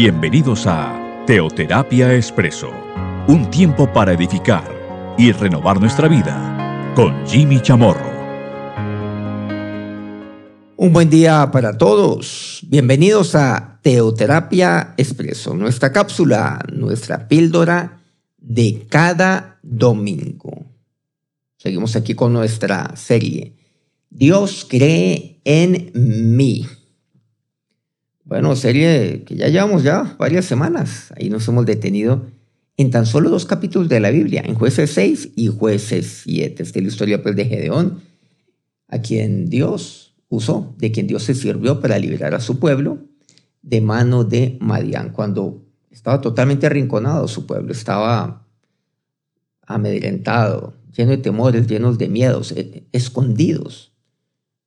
Bienvenidos a Teoterapia Expreso, un tiempo para edificar y renovar nuestra vida con Jimmy Chamorro. Un buen día para todos. Bienvenidos a Teoterapia Expreso, nuestra cápsula, nuestra píldora de cada domingo. Seguimos aquí con nuestra serie. Dios cree en mí. Bueno, serie que ya llevamos ya varias semanas. Ahí nos hemos detenido en tan solo dos capítulos de la Biblia, en jueces 6 y jueces 7. Esta es la historia pues, de Gedeón, a quien Dios usó, de quien Dios se sirvió para liberar a su pueblo de mano de Madián, cuando estaba totalmente arrinconado su pueblo, estaba amedrentado, lleno de temores, llenos de miedos, eh, escondidos.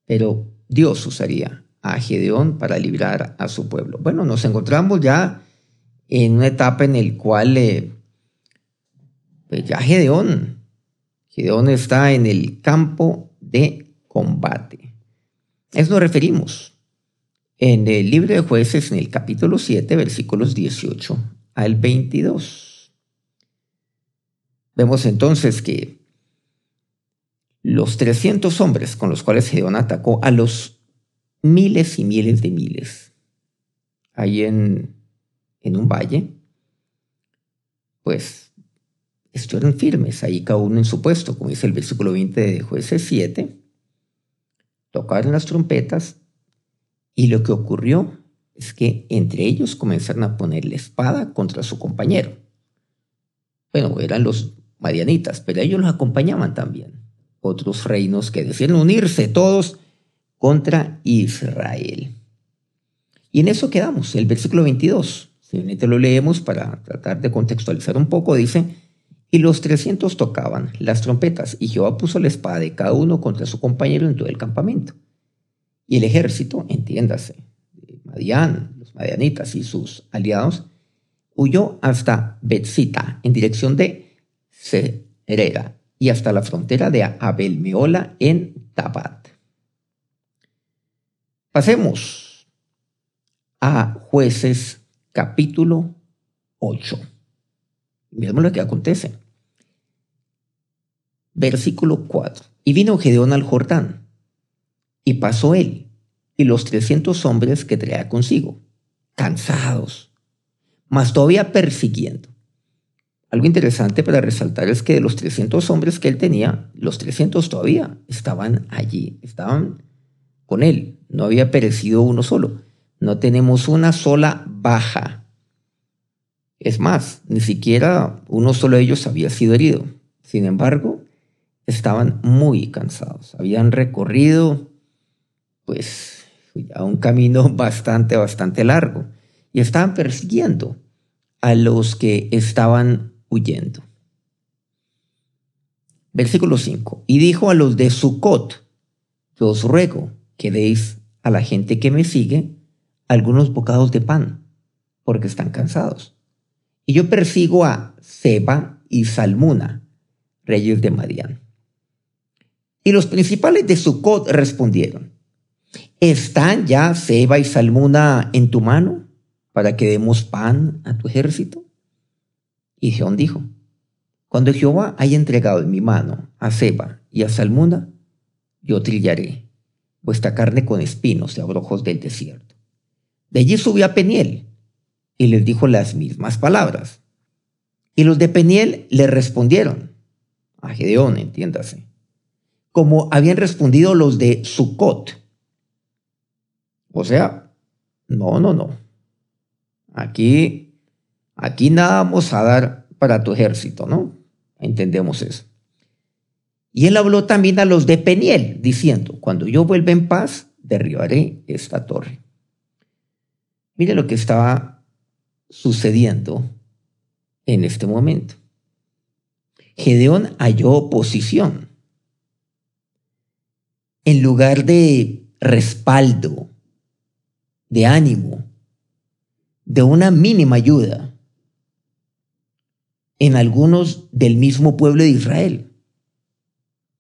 Pero Dios usaría a Gedeón para librar a su pueblo. Bueno, nos encontramos ya en una etapa en la cual eh, pues ya Gedeón, Gedeón está en el campo de combate. Eso nos referimos en el libro de jueces, en el capítulo 7, versículos 18 al 22. Vemos entonces que los 300 hombres con los cuales Gedeón atacó a los miles y miles de miles ahí en, en un valle, pues estuvieron firmes ahí cada uno en su puesto, como dice el versículo 20 de jueces 7, tocaron las trompetas y lo que ocurrió es que entre ellos comenzaron a poner la espada contra su compañero. Bueno, eran los marianitas, pero ellos los acompañaban también. Otros reinos que decían unirse todos contra Israel. Y en eso quedamos, el versículo 22. Simplemente lo leemos para tratar de contextualizar un poco. Dice, y los 300 tocaban las trompetas, y Jehová puso la espada de cada uno contra su compañero en todo el campamento. Y el ejército, entiéndase, Madián, los madianitas y sus aliados, huyó hasta Betzita, en dirección de Serera, y hasta la frontera de Abelmeola en Tabat. Pasemos a jueces capítulo 8. Miremos lo que acontece. Versículo 4. Y vino Gedeón al Jordán, y pasó él, y los trescientos hombres que traía consigo, cansados, mas todavía persiguiendo. Algo interesante para resaltar es que de los 300 hombres que él tenía, los 300 todavía estaban allí, estaban con él. No había perecido uno solo. No tenemos una sola baja. Es más, ni siquiera uno solo de ellos había sido herido. Sin embargo, estaban muy cansados. Habían recorrido, pues, a un camino bastante, bastante largo. Y estaban persiguiendo a los que estaban huyendo. Versículo 5. Y dijo a los de Sucot, yo os ruego que deis a la gente que me sigue algunos bocados de pan, porque están cansados. Y yo persigo a Seba y Salmuna, reyes de Madián. Y los principales de Sucot respondieron, ¿están ya Seba y Salmuna en tu mano para que demos pan a tu ejército? Y Jeón dijo, cuando Jehová haya entregado en mi mano a Seba y a Salmuna, yo trillaré vuestra carne con espinos y abrojos del desierto. De allí subió a Peniel y les dijo las mismas palabras. Y los de Peniel le respondieron, a Gedeón, entiéndase, como habían respondido los de Sucot. O sea, no, no, no. Aquí, aquí nada vamos a dar para tu ejército, ¿no? Entendemos eso. Y él habló también a los de Peniel, diciendo, cuando yo vuelva en paz, derribaré esta torre. Mire lo que estaba sucediendo en este momento. Gedeón halló oposición. En lugar de respaldo, de ánimo, de una mínima ayuda en algunos del mismo pueblo de Israel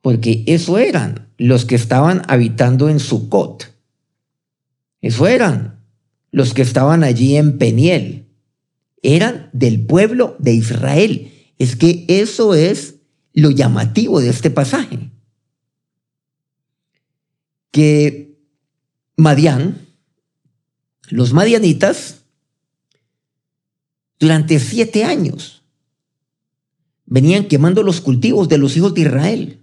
porque eso eran los que estaban habitando en Sucot. Eso eran los que estaban allí en Peniel. eran del pueblo de Israel. Es que eso es lo llamativo de este pasaje. Que Madián, los madianitas, durante siete años venían quemando los cultivos de los hijos de Israel,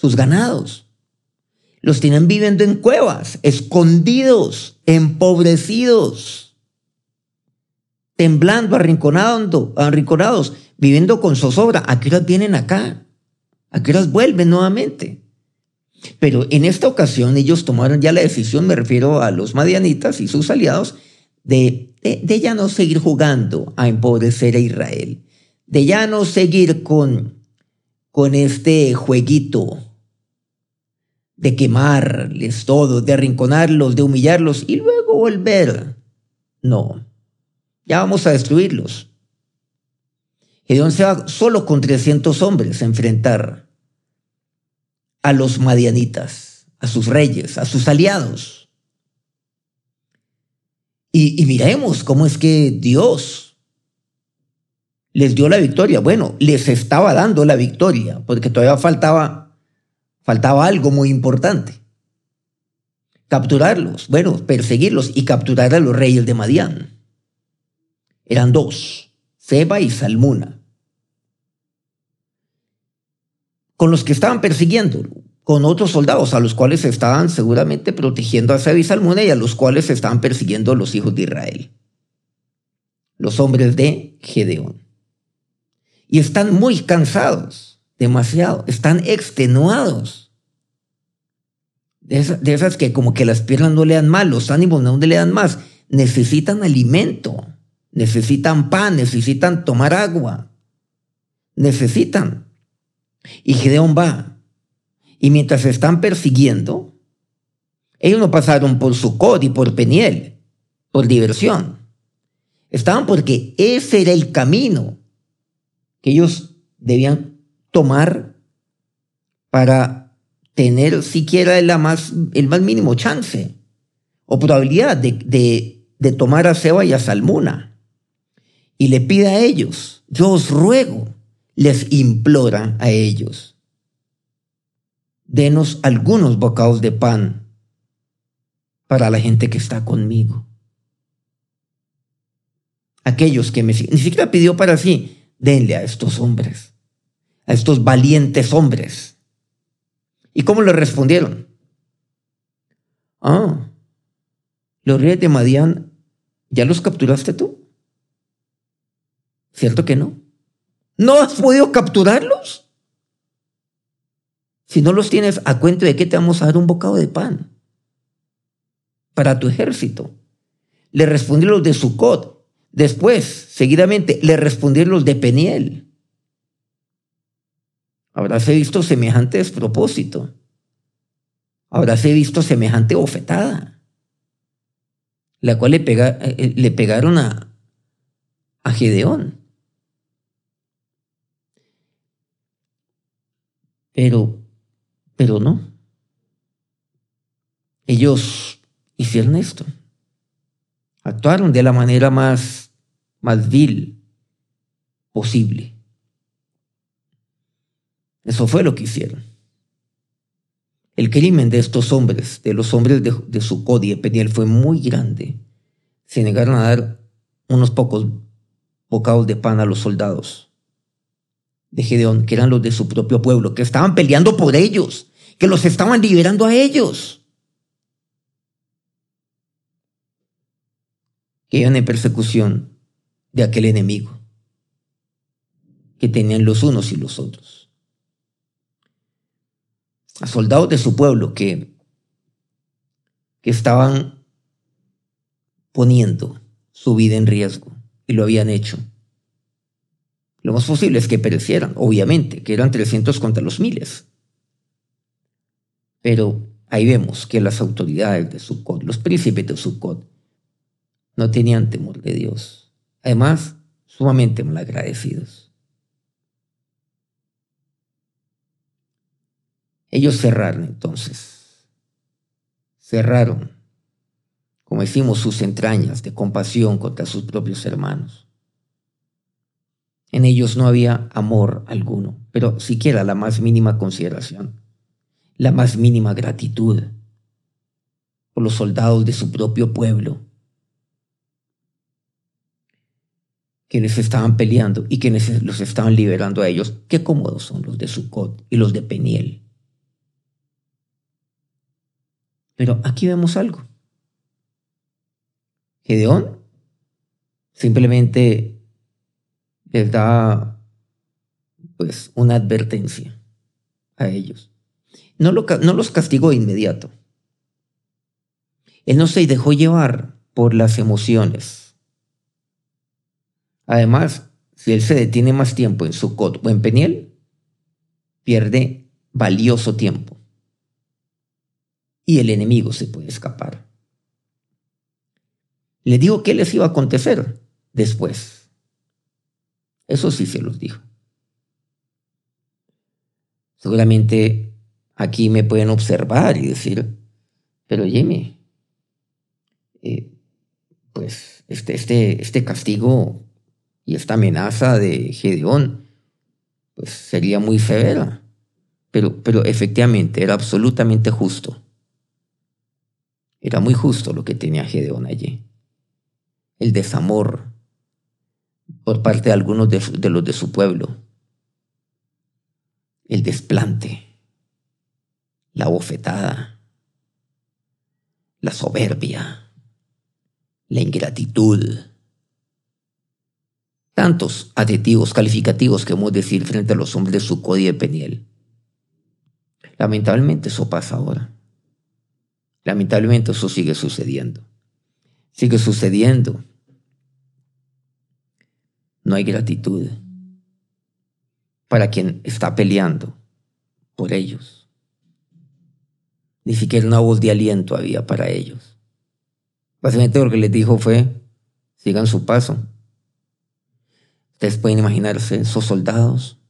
sus ganados. Los tenían viviendo en cuevas, escondidos, empobrecidos, temblando, arrinconando, arrinconados, viviendo con zozobra. ¿A qué horas vienen acá? ¿A qué vuelven nuevamente? Pero en esta ocasión ellos tomaron ya la decisión, me refiero a los madianitas y sus aliados, de, de, ya no seguir jugando a empobrecer a Israel, de ya no seguir con, con este jueguito de quemarles todo, de arrinconarlos, de humillarlos y luego volver. No, ya vamos a destruirlos. Gedeón se va solo con 300 hombres a enfrentar a los madianitas, a sus reyes, a sus aliados. Y, miremos cómo es que Dios les dio la victoria. Bueno, les estaba dando la victoria, porque todavía faltaba, faltaba algo muy importante. Capturarlos, bueno, perseguirlos y capturar a los reyes de Madián. Eran dos, Seba y Salmuna. con los que estaban persiguiendo, con otros soldados a los cuales estaban seguramente protegiendo a Seba y Salmuna y a los cuales estaban persiguiendo los hijos de Israel, los hombres de Gedeón. Y están muy cansados, demasiado, están extenuados. De esas, de esas que como que las piernas no le dan mal, los ánimos no le dan más, necesitan alimento, necesitan pan, necesitan tomar agua, necesitan y Gedeón va. Y mientras se están persiguiendo, ellos no pasaron por Sucot y por Peniel, por diversión. Estaban porque ese era el camino que ellos debían tomar para tener siquiera la más, el más mínimo chance o probabilidad de, de tomar a Seba y a Salmuna. Y le pide a ellos, yo os ruego les implora a ellos, denos algunos bocados de pan para la gente que está conmigo. Aquellos que me siguen, ni siquiera pidió para sí, denle a estos hombres, a estos valientes hombres. ¿Y cómo le respondieron? Ah, los reyes de Madián, ¿ya los capturaste tú? ¿Cierto que no? ¿No has podido capturarlos? Si no los tienes, ¿a cuento de qué te vamos a dar un bocado de pan? Para tu ejército. Le respondieron los de Sucot. Después, seguidamente, le respondieron los de Peniel. Habráse visto semejante despropósito. Habráse visto semejante bofetada. La cual le, eh, eh, le pegaron a, a Gedeón. Pero, pero no. Ellos hicieron esto. Actuaron de la manera más, más vil posible. Eso fue lo que hicieron. El crimen de estos hombres, de los hombres de, de Sucod y Peniel, fue muy grande. Se negaron a dar unos pocos bocados de pan a los soldados de Gedeón, que eran los de su propio pueblo, que estaban peleando por ellos, que los estaban liberando a ellos. Que iban en persecución de aquel enemigo que tenían los unos y los otros. A soldados de su pueblo que, que estaban poniendo su vida en riesgo y lo habían hecho lo más posible es que perecieran, obviamente, que eran 300 contra los miles. Pero ahí vemos que las autoridades de Sukkot, los príncipes de Sukkot, no tenían temor de Dios. Además, sumamente malagradecidos. Ellos cerraron entonces, cerraron, como decimos, sus entrañas de compasión contra sus propios hermanos En ellos no había amor alguno, pero siquiera la más mínima consideración, la más mínima gratitud por los soldados de su propio pueblo, quienes estaban peleando y quienes los estaban liberando a ellos. Qué cómodos son los de Sucot y los de Peniel. Pero aquí vemos algo. Gedeón simplemente les da pues una advertencia a ellos. No, no los castigó de inmediato. Él no se dejó llevar por las emociones. Además, si él se detiene más tiempo en Sucot o en Peniel, pierde valioso tiempo. Y el enemigo se puede escapar. Le digo qué les iba a acontecer después. Eso sí se los dijo. Seguramente aquí me pueden observar y decir, pero Jimmy, eh, pues este, este, este castigo y esta amenaza de Gedeón, pues sería muy severa. Pero, pero efectivamente era absolutamente justo. Era muy justo lo que tenía Gedeón allí. El desamor por parte de algunos de los de su pueblo. El desplante. La bofetada. La soberbia la ingratitud. Tantos adjetivos calificativos que hemos decir frente a los hombres de su y de Peniel. Lamentablemente eso pasa ahora. Lamentablemente eso sigue sucediendo. Sigue sucediendo. No hay gratitud para quien está peleando por ellos. Ni siquiera una voz de aliento había para ellos. Básicamente lo que les dijo fue, sigan su paso. Ustedes pueden imaginarse esos soldados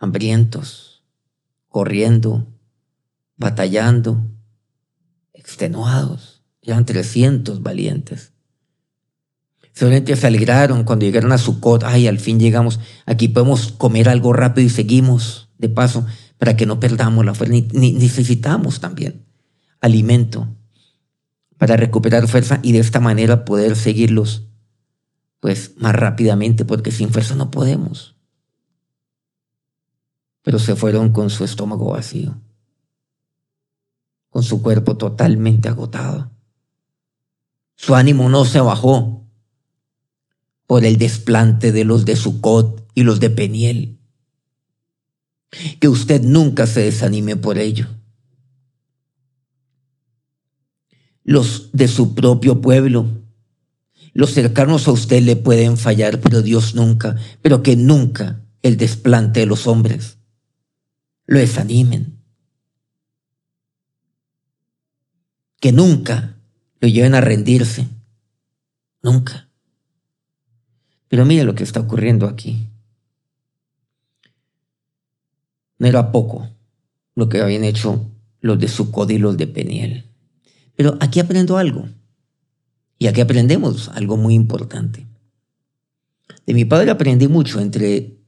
hambrientos, corriendo, batallando, extenuados. Eran 300 valientes. Seguramente se alegraron cuando llegaron a Sucot. Ay, al fin llegamos. Aquí podemos comer algo rápido y seguimos de paso para que no perdamos la fuerza. necesitamos también alimento para recuperar fuerza y de esta manera poder seguirlos pues más rápidamente porque sin fuerza no podemos. Pero se fueron con su estómago vacío, su cuerpo totalmente agotado. Su ánimo no se bajó por el desplante de los de Sucot y los de Peniel. Que usted nunca se desanime por ello. los de su propio pueblo. Los cercanos a usted le pueden fallar, pero Dios nunca, pero que nunca el desplante de los hombres lo desanimen. Que nunca lo lleven a rendirse. Nunca. Pero mire lo que está ocurriendo aquí. No era poco lo que habían hecho los de Sucod y los de Peniel. Pero aquí aprendo algo. Y aquí aprendemos algo muy importante. De mi padre aprendí mucho entre,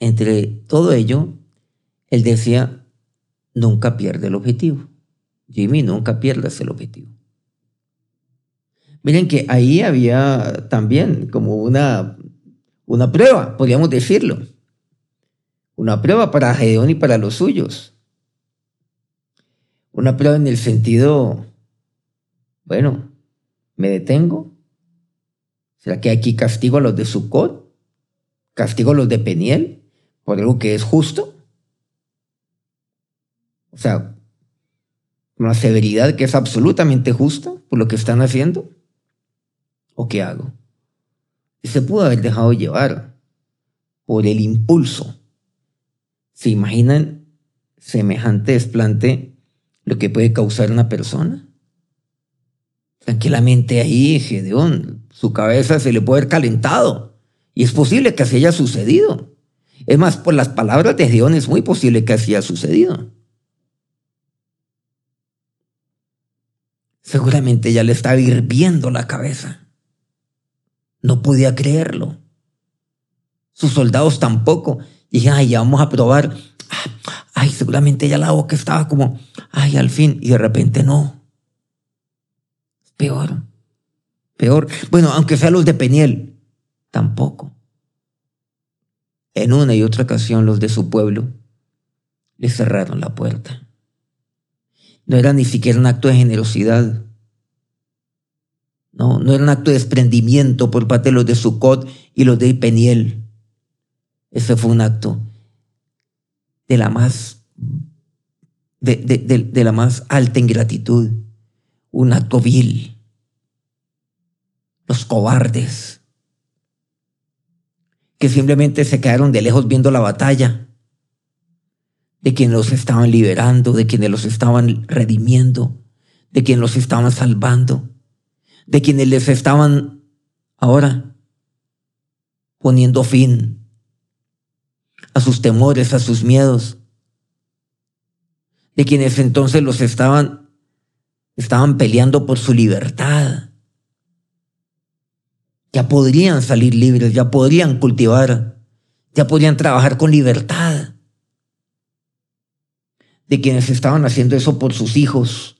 entre todo ello. Él decía, nunca pierde el objetivo. Jimmy, nunca pierdas el objetivo. Miren que ahí había también como una, una prueba, podríamos decirlo. Una prueba para Gedeón y para los suyos. Una prueba en el sentido, bueno, ¿me detengo? ¿Será que aquí castigo a los de Sucot? ¿Castigo a los de Peniel por algo que es justo? O sea, una severidad que es absolutamente justa por lo que están haciendo. ¿O qué hago? Se pudo haber dejado llevar por el impulso. ¿Se imaginan semejante desplante lo que puede causar una persona. Tranquilamente ahí, Gedeón, su cabeza se le puede haber calentado. Y es posible que así haya sucedido. Es más, por las palabras de Gedeón es muy posible que así haya sucedido. Seguramente ya le estaba hirviendo la cabeza. No podía creerlo. sus soldados tampoco. dije, ay, ya vamos a probar. Ay, seguramente ya la boca estaba como, ay, al fin. Y de repente no. Peor. Peor. Bueno, aunque sea los de Peniel, tampoco. En una y otra ocasión los de su pueblo le cerraron la puerta. No era ni siquiera un acto de generosidad. No, no era un acto de desprendimiento por parte de los de Sucot y los de Peniel. Ese fue un acto de la más, de, de la más alta ingratitud, un acto vil. Los cobardes, que simplemente se quedaron de lejos viendo la batalla, de quienes los estaban liberando, de quienes los estaban redimiendo, de quienes los estaban salvando, de quienes les estaban ahora poniendo fin a sus temores, a sus miedos, de quienes entonces los estaban, estaban peleando por su libertad. Ya podrían salir libres, ya podrían cultivar, ya podrían trabajar con libertad. De quienes estaban haciendo eso por sus hijos.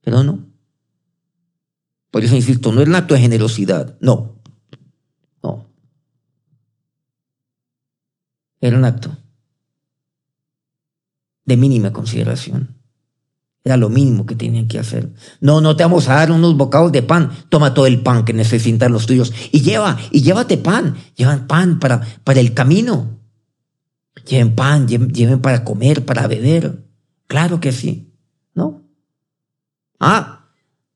Pero no. Por eso insisto, no es un acto de generosidad, no. Era un acto de mínima consideración. Era lo mínimo que tenían que hacer. No, no te vamos a dar unos bocados de pan. Toma todo el pan que necesitan los tuyos. Y lleva, y llévate pan. Llevan pan para, para el camino. Lleven pan, lleven, para comer, para beber. Claro que sí. ¿No? Ah,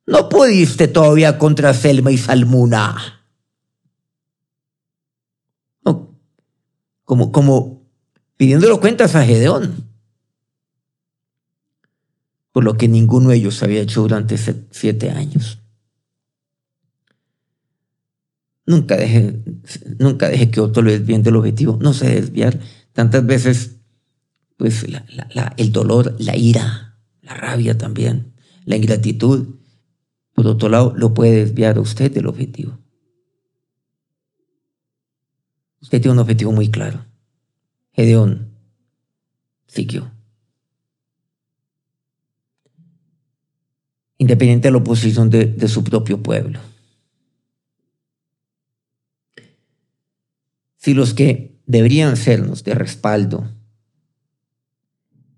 no pudiste todavía contra Selma y Salmuna. como, como pidiéndolo cuentas a Gedeón, por lo que ninguno de ellos había hecho durante siete años. Nunca deje, nunca deje que otro le desvíe del objetivo, no se desviar. Tantas veces, pues el dolor, la ira, la rabia también, la ingratitud, por otro lado, lo puede desviar a usted del objetivo. Usted tiene un objetivo muy claro. Gedeón siguió. Independiente de la oposición de, de su propio pueblo. Si los que deberían sernos de respaldo,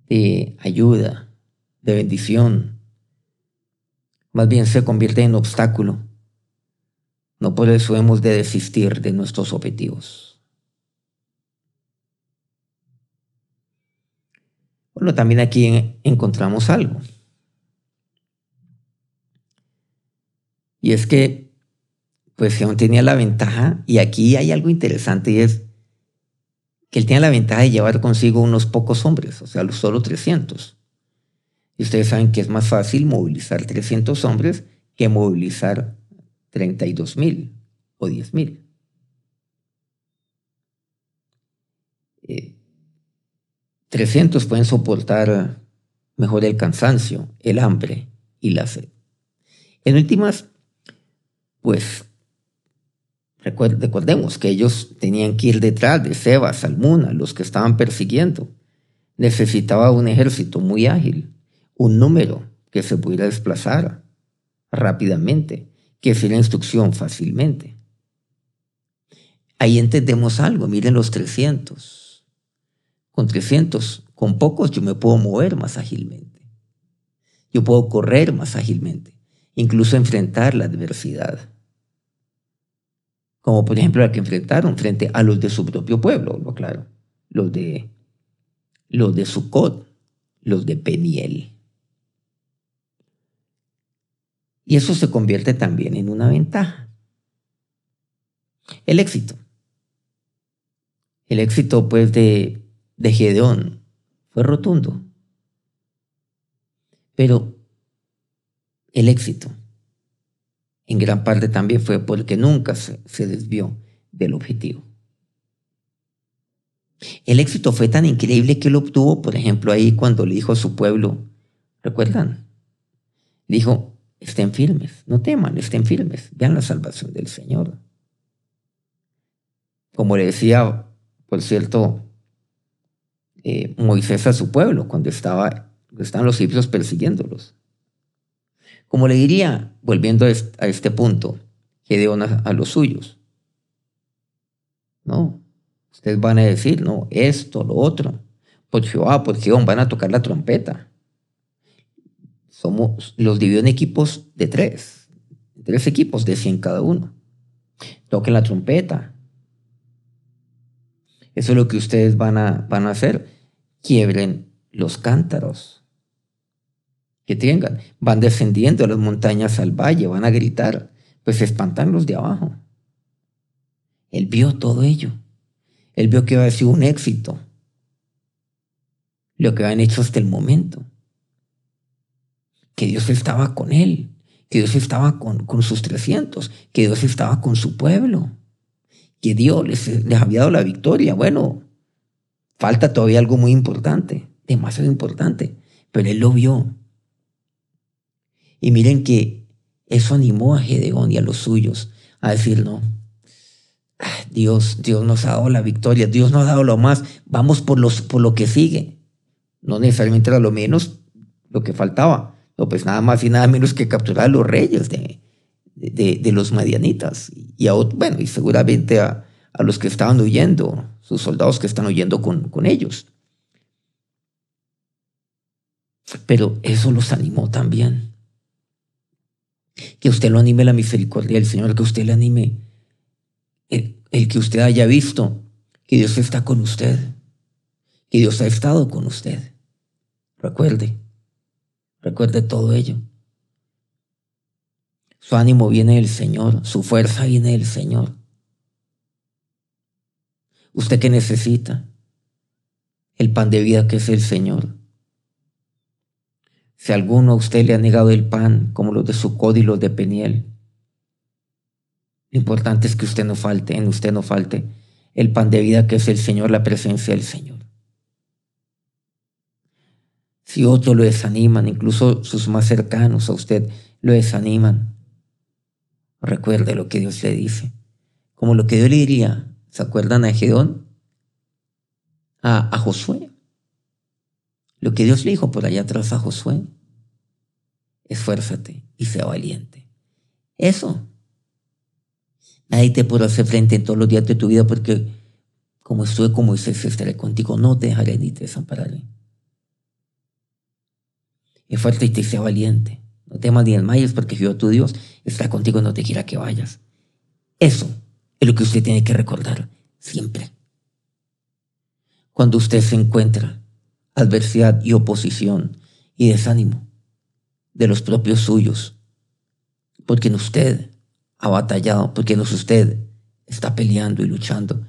de ayuda, de bendición, más bien se convierten en obstáculo, no por eso hemos de desistir de nuestros objetivos. Bueno, también aquí encontramos algo. Y es que, pues Gedeón tenía la ventaja, y aquí hay algo interesante, y es que él tenía la ventaja de llevar consigo unos pocos hombres, o sea, solo 300. Y ustedes saben que es más fácil movilizar 300 hombres que movilizar 32 mil o 10 mil. Eh, 300 pueden soportar mejor el cansancio, el hambre y la sed. En últimas, pues recordemos que ellos tenían que ir detrás de Seba, Salmuna, los que estaban persiguiendo. Necesitaba un ejército muy ágil, un número que se pudiera desplazar rápidamente, que se instrucción fácilmente. Ahí entendemos algo, miren los 300 con 300, con pocos yo me puedo mover más ágilmente. Yo puedo correr más ágilmente, incluso enfrentar la adversidad. Como por ejemplo la que enfrentaron frente a los de su propio pueblo, lo claro, los de los de Sucot, los de Peniel. Y eso se convierte también en una ventaja. El éxito. El éxito pues de de Gedeón fue rotundo. Pero el éxito en gran parte también fue porque nunca se, desvió del objetivo. El éxito fue tan increíble que lo obtuvo, por ejemplo, ahí cuando le dijo a su pueblo, ¿recuerdan? Dijo, estén firmes, no teman, estén firmes, vean la salvación del Señor. como le decía, por cierto, eh, Moisés a su pueblo cuando estaba, estaban los egipcios persiguiéndolos. Como le diría, volviendo a este, punto, Gedeón a, los suyos. No, ustedes van a decir, no, esto, lo otro. Por Jehová, por Jehová, van a tocar la trompeta. Somos, los dividió en equipos de tres, tres equipos de 100 cada uno. Toquen la trompeta. Eso es lo que ustedes van a, van a hacer. Quiebren los cántaros que tengan. Van descendiendo las montañas al valle, van a gritar, pues se espantan los de abajo. Él vio todo ello. Él vio que había sido un éxito. Lo que habían hecho hasta el momento. Que Dios estaba con él. Que Dios estaba con, con sus 300. Que Dios estaba con su pueblo. Que Dios les, les había dado la victoria. Bueno, falta todavía algo muy importante. Demasiado importante. Pero él lo vio. Y miren que eso animó a Gedeón y a los suyos a decir, no, ah, Dios, Dios nos ha dado la victoria, Dios nos ha dado lo más, vamos por, los, por lo que sigue. No necesariamente era lo menos lo que faltaba, no, pues nada más y nada menos que capturar a los reyes de, de, los madianitas. Y a, bueno, y seguramente a, a, los que estaban huyendo, sus soldados que están huyendo con, con ellos. Pero eso los animó también. Que usted lo anime la misericordia del Señor, que usted le anime el, que usted haya visto que Dios está con usted, que Dios ha estado con usted. Recuerde, recuerde todo ello. Su ánimo viene del Señor, su fuerza viene del Señor. ¿Usted qué necesita? El pan de vida que es el Señor. Si alguno a usted le ha negado el pan, como los de su y los de Peniel, lo importante es que usted no falte, en usted no falte el pan de vida que es el Señor, la presencia del Señor. Si otros lo desaniman, incluso sus más cercanos a usted lo desaniman, recuerde lo que Dios le dice. Como lo que Dios le diría, ¿se acuerdan a Gedeón? A, a Josué. Lo que Dios le dijo por allá atrás a Josué, esfuérzate y sea valiente. Eso. Nadie te podrá hacer frente en todos los días de tu vida porque como estuve como Moisés, estaré contigo, no te dejaré ni te desampararé. Esfuérzate y sea valiente. No temas ni desmayes porque Jehová tu Dios está contigo, no te quiera que vayas. Eso es lo que usted tiene que recordar siempre. Cuando usted se encuentra adversidad y oposición y desánimo de los propios suyos, porque en usted ha batallado, porque en usted está peleando y luchando,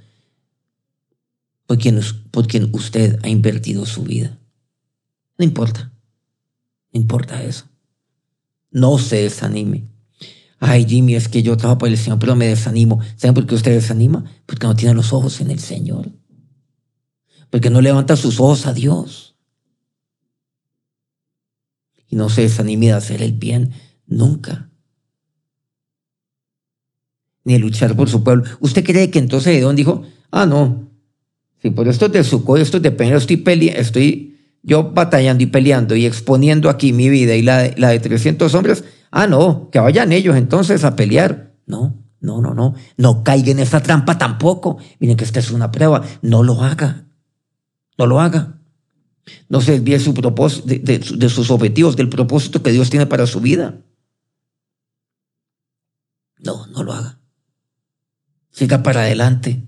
porque en, usted ha invertido su vida. No importa, no importa eso. No se desanime. Ay, Jimmy, es que yo trabajo por el Señor, pero me desanimo. ¿Saben por qué usted desanima? Porque no tiene los ojos en el Señor porque no levanta sus ojos a Dios. No se desanime de hacer el bien nunca. Ni luchar por su pueblo. ¿Usted cree que entonces Edón dijo, ah, no, si por esto de Suco, esto de Peña, estoy, estoy yo batallando y peleando y exponiendo aquí mi vida y la de, la de 300 hombres, ah, no, que vayan ellos entonces a pelear. No, no, no, no, no caiga en esa trampa tampoco. Miren que esta es una prueba, no lo haga. No lo haga. No se desvíe su propósito, de, sus objetivos, del propósito que Dios tiene para su vida. No, no lo haga. Siga para adelante.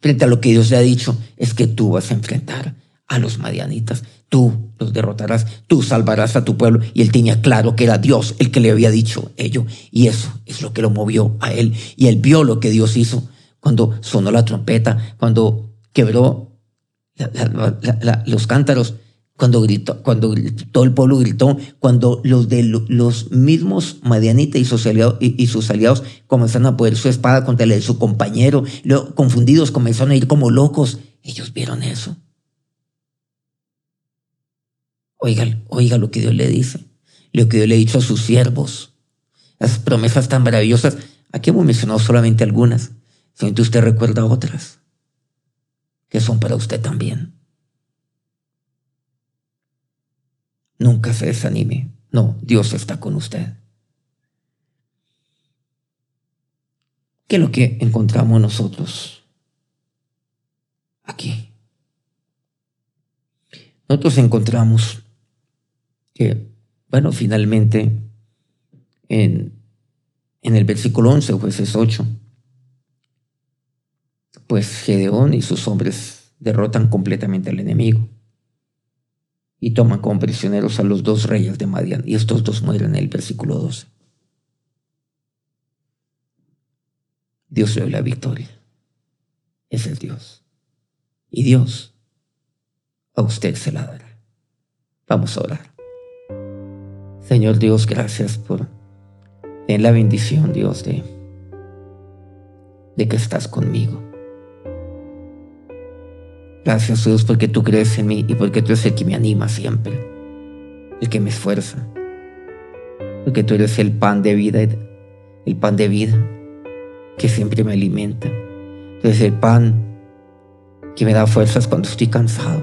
Frente a lo que Dios le ha dicho, es que tú vas a enfrentar a los madianitas. Tú los derrotarás, tú salvarás a tu pueblo. Y él tenía claro que era Dios el que le había dicho ello. Y eso es lo que lo movió a él. Y él vio lo que Dios hizo cuando sonó la trompeta, cuando quebró los cántaros, cuando gritó, cuando todo el pueblo gritó, cuando los de los mismos Madianitas y sus aliados, y, sus aliados comenzaron a poner su espada contra el de su compañero, luego, confundidos comenzaron a ir como locos. Ellos vieron eso. Oiga, oiga lo que Dios le dice, lo que Dios le ha dicho a sus siervos, las promesas tan maravillosas. Aquí hemos mencionado solamente algunas. Solamente usted recuerda otras que son para usted también. Nunca se desanime. No, Dios está con usted. ¿Qué es lo que encontramos nosotros aquí? Nosotros encontramos que, bueno, finalmente en, en el versículo 11, jueces 8, pues Gedeón y sus hombres derrotan completamente al enemigo y toman como prisioneros a los dos reyes de Madian, y estos dos mueren en el versículo 12. Dios le dio la victoria. Es el Dios. Y Dios a usted se la dará. Vamos a orar. Señor Dios, gracias por en la bendición, Dios, de, de que estás conmigo. Gracias, Dios, porque tú crees en mí y porque tú eres el que me anima siempre, el que me esfuerza, porque tú eres el pan de vida, el pan de vida que siempre me alimenta. Tú eres el pan que me da fuerzas cuando estoy cansado.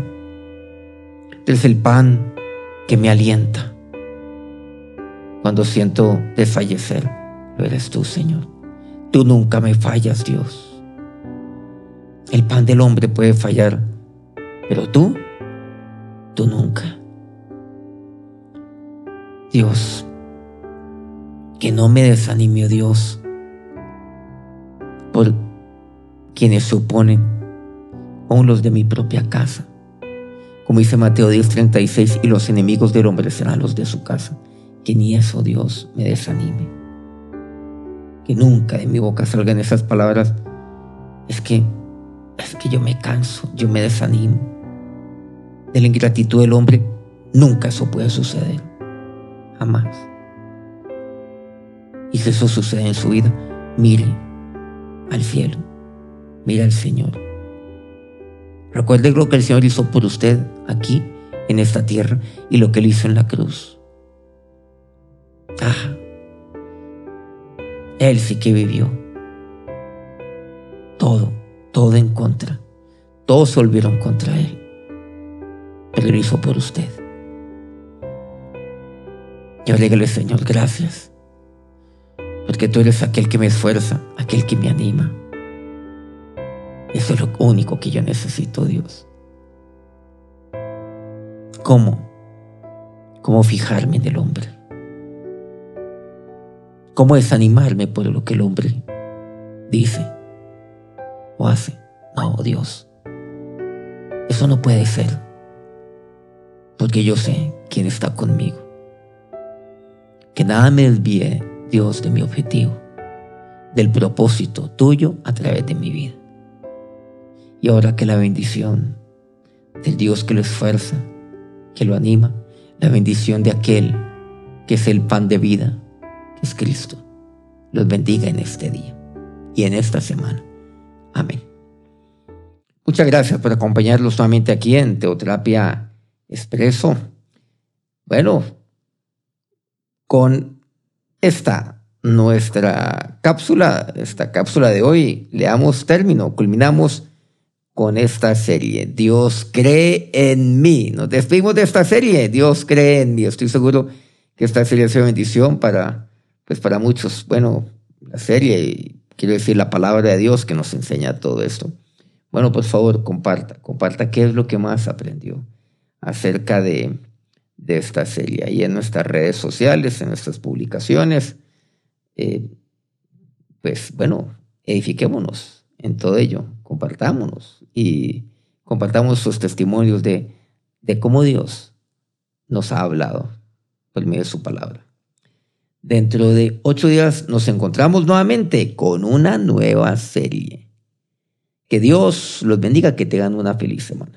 Tú eres el pan que me alienta cuando siento desfallecer. Lo eres tú, Señor. Tú nunca me fallas, Dios. El pan del hombre puede fallar, pero tú, tú nunca. Dios, que no me desanime, Dios, por quienes se oponen, aún los de mi propia casa. Como dice Mateo 10:36, y los enemigos del hombre serán los de su casa. Que ni eso, Dios, me desanime. Que nunca de mi boca salgan esas palabras. Es que es que yo me canso, yo me desanimo. De la ingratitud del hombre, nunca eso puede suceder. Jamás. Y si eso sucede en su vida, mire al cielo, mire al Señor. Recuerde lo que el Señor hizo por usted aquí, en esta tierra, y lo que él hizo en la cruz. Ah, él sí que vivió. Todo todo en contra. Todos se volvieron contra él. Pero lo hizo por usted. Yo dígale, Señor, gracias. Porque tú eres aquel que me esfuerza, aquel que me anima. Eso es lo único que yo necesito, Dios. ¿Cómo? ¿Cómo fijarme en el hombre? ¿Cómo desanimarme por lo que el hombre dice? O hace. No, Dios. Eso no puede ser. Porque yo sé quién está conmigo. Que nada me desvíe, Dios, de mi objetivo, del propósito tuyo a través de mi vida. Y ahora que la bendición del Dios que lo esfuerza, que lo anima, la bendición de aquel que es el pan de vida, que es Cristo, los bendiga en este día y en esta semana. Amén. Muchas gracias por acompañarnos nuevamente aquí en Teoterapia Expreso. Bueno, con esta nuestra cápsula, esta cápsula de hoy, le damos término, culminamos con esta serie. Dios cree en mí. Nos despedimos de esta serie. Dios cree en mí. Estoy seguro que esta serie sea bendición para, pues para muchos. Bueno, la serie quiero decir, la palabra de Dios que nos enseña todo esto. Bueno, por favor, comparta, comparta qué es lo que más aprendió acerca de, de esta serie. Ahí en nuestras redes sociales, en nuestras publicaciones, eh, pues bueno, edifiquémonos en todo ello, compartámonos y compartamos sus testimonios de, de cómo Dios nos ha hablado por medio de su palabra. Dentro de ocho días nos encontramos nuevamente con una nueva serie. Que Dios los bendiga, que tengan una feliz semana.